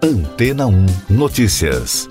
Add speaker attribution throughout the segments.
Speaker 1: Antena 1 Notícias.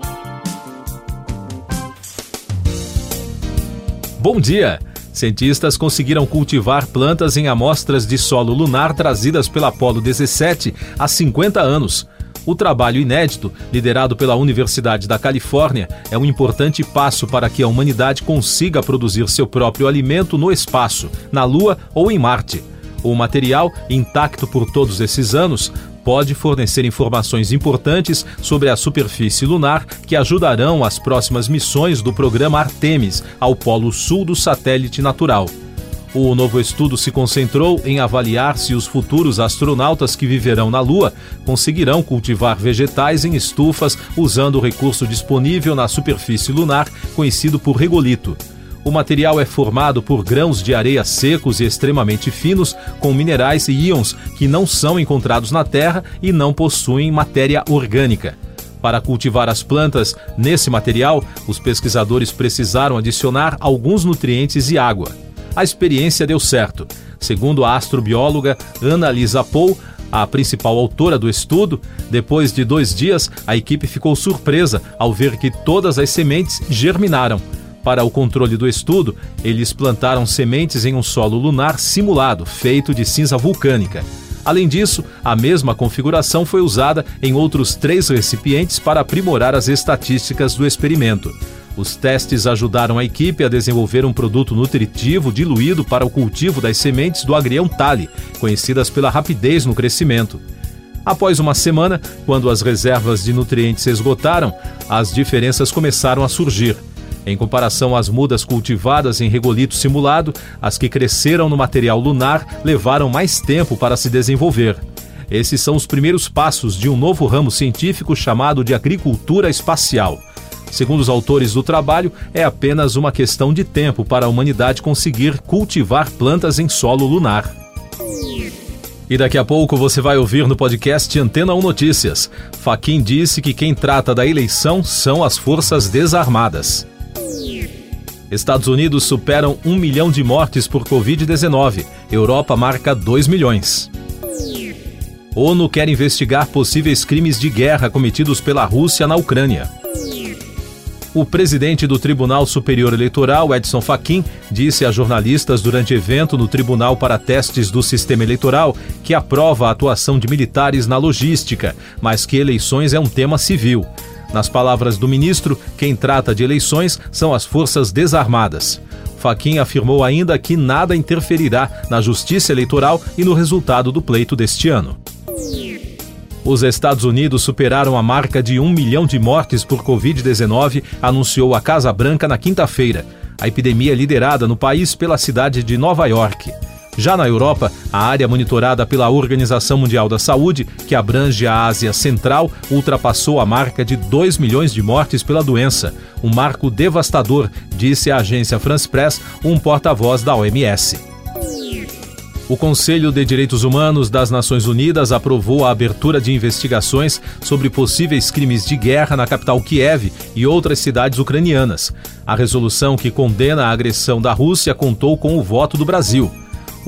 Speaker 2: Bom dia! Cientistas conseguiram cultivar plantas em amostras de solo lunar trazidas pela Apollo 17 há 50 anos. O trabalho inédito, liderado pela Universidade da Califórnia, é um importante passo para que a humanidade consiga produzir seu próprio alimento no espaço, na Lua ou em Marte. O material, intacto por todos esses anos, pode fornecer informações importantes sobre a superfície lunar que ajudarão as próximas missões do programa Artemis ao polo sul do satélite natural. O novo estudo se concentrou em avaliar se os futuros astronautas que viverão na Lua conseguirão cultivar vegetais em estufas usando o recurso disponível na superfície lunar, conhecido por regolito. O material é formado por grãos de areia secos e extremamente finos, com minerais e íons que não são encontrados na Terra e não possuem matéria orgânica. Para cultivar as plantas nesse material, os pesquisadores precisaram adicionar alguns nutrientes e água. A experiência deu certo. Segundo a astrobióloga Ana Lisa Paul, a principal autora do estudo, depois de dois dias, a equipe ficou surpresa ao ver que todas as sementes germinaram. Para o controle do estudo, eles plantaram sementes em um solo lunar simulado, feito de cinza vulcânica. Além disso, a mesma configuração foi usada em outros três recipientes para aprimorar as estatísticas do experimento. Os testes ajudaram a equipe a desenvolver um produto nutritivo diluído para o cultivo das sementes do agrião tale, conhecidas pela rapidez no crescimento. Após uma semana, quando as reservas de nutrientes se esgotaram, as diferenças começaram a surgir. Em comparação às mudas cultivadas em regolito simulado, as que cresceram no material lunar levaram mais tempo para se desenvolver. Esses são os primeiros passos de um novo ramo científico chamado de agricultura espacial. Segundo os autores do trabalho, é apenas uma questão de tempo para a humanidade conseguir cultivar plantas em solo lunar. E daqui a pouco você vai ouvir no podcast Antena 1 Notícias. Faquin disse que quem trata da eleição são as Forças Desarmadas. Estados Unidos superam um milhão de mortes por Covid-19. Europa marca 2 milhões. ONU quer investigar possíveis crimes de guerra cometidos pela Rússia na Ucrânia. O presidente do Tribunal Superior Eleitoral, Edson Fachin, disse a jornalistas durante evento no Tribunal para Testes do Sistema Eleitoral que aprova a atuação de militares na logística, mas que eleições é um tema civil. Nas palavras do ministro, quem trata de eleições são as forças desarmadas. Faquim afirmou ainda que nada interferirá na justiça eleitoral e no resultado do pleito deste ano. Os Estados Unidos superaram a marca de um milhão de mortes por Covid-19, anunciou a Casa Branca na quinta-feira. A epidemia é liderada no país pela cidade de Nova York. Já na Europa, a área monitorada pela Organização Mundial da Saúde, que abrange a Ásia Central, ultrapassou a marca de 2 milhões de mortes pela doença. Um marco devastador, disse a agência France Press, um porta-voz da OMS. O Conselho de Direitos Humanos das Nações Unidas aprovou a abertura de investigações sobre possíveis crimes de guerra na capital Kiev e outras cidades ucranianas. A resolução que condena a agressão da Rússia contou com o voto do Brasil.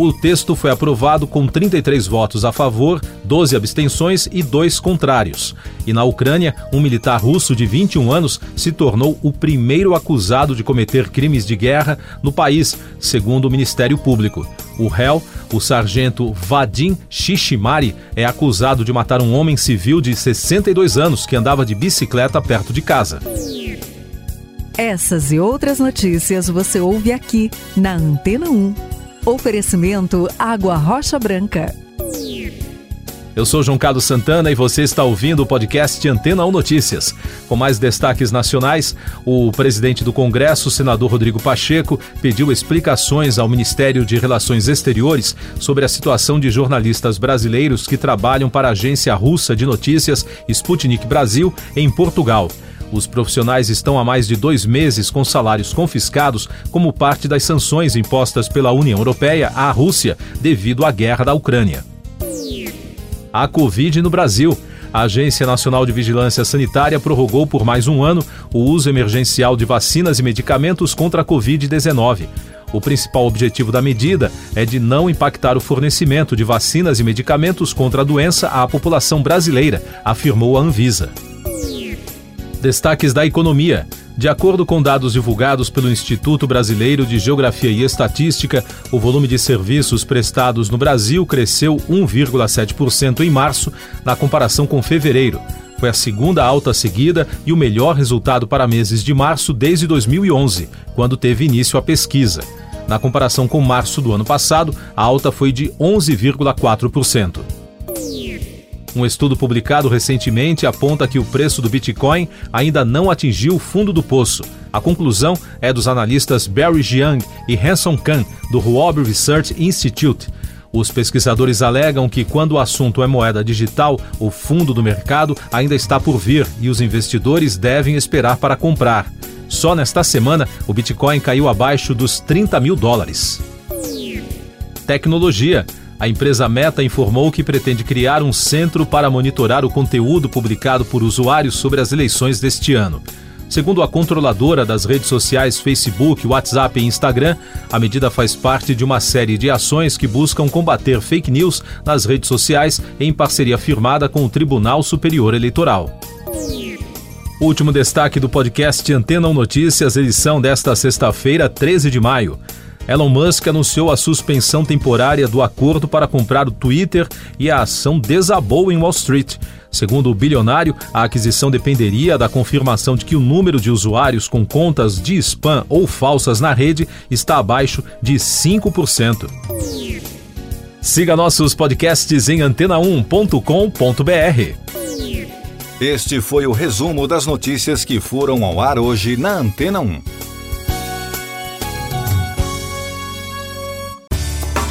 Speaker 2: O texto foi aprovado com 33 votos a favor, 12 abstenções e 2 contrários. E na Ucrânia, um militar russo de 21 anos se tornou o primeiro acusado de cometer crimes de guerra no país, segundo o Ministério Público. O réu, o sargento Vadim Shishimari, é acusado de matar um homem civil de 62 anos que andava de bicicleta perto de casa.
Speaker 3: Essas e outras notícias você ouve aqui na Antena 1. Oferecimento Água Rocha Branca.
Speaker 2: Eu sou João Carlos Santana e você está ouvindo o podcast Antena 1 Notícias. Com mais destaques nacionais, o presidente do Congresso, senador Rodrigo Pacheco, pediu explicações ao Ministério de Relações Exteriores sobre a situação de jornalistas brasileiros que trabalham para a agência russa de notícias Sputnik Brasil em Portugal. Os profissionais estão há mais de dois meses com salários confiscados como parte das sanções impostas pela União Europeia à Rússia devido à guerra da Ucrânia. A Covid no Brasil. A Agência Nacional de Vigilância Sanitária prorrogou por mais um ano o uso emergencial de vacinas e medicamentos contra a Covid-19. O principal objetivo da medida é de não impactar o fornecimento de vacinas e medicamentos contra a doença à população brasileira, afirmou a Anvisa. Destaques da economia. De acordo com dados divulgados pelo Instituto Brasileiro de Geografia e Estatística, o volume de serviços prestados no Brasil cresceu 1,7% em março, na comparação com fevereiro. Foi a segunda alta seguida e o melhor resultado para meses de março desde 2011, quando teve início a pesquisa. Na comparação com março do ano passado, a alta foi de 11,4%. Um estudo publicado recentemente aponta que o preço do Bitcoin ainda não atingiu o fundo do poço. A conclusão é dos analistas Barry Jiang e Hanson Kang, do Huobi Research Institute. Os pesquisadores alegam que, quando o assunto é moeda digital, o fundo do mercado ainda está por vir e os investidores devem esperar para comprar. Só nesta semana, o Bitcoin caiu abaixo dos 30 mil dólares. Tecnologia. A empresa Meta informou que pretende criar um centro para monitorar o conteúdo publicado por usuários sobre as eleições deste ano. Segundo a controladora das redes sociais Facebook, WhatsApp e Instagram, a medida faz parte de uma série de ações que buscam combater fake news nas redes sociais em parceria firmada com o Tribunal Superior Eleitoral. Último destaque do podcast Antena 1 Notícias, edição desta sexta-feira, 13 de maio. Elon Musk anunciou a suspensão temporária do acordo para comprar o Twitter e a ação desabou em Wall Street. Segundo o bilionário, a aquisição dependeria da confirmação de que o número de usuários com contas de spam ou falsas na rede está abaixo de 5%. Siga nossos podcasts em antena1.com.br.
Speaker 1: Este foi o resumo das notícias que foram ao ar hoje na Antena 1.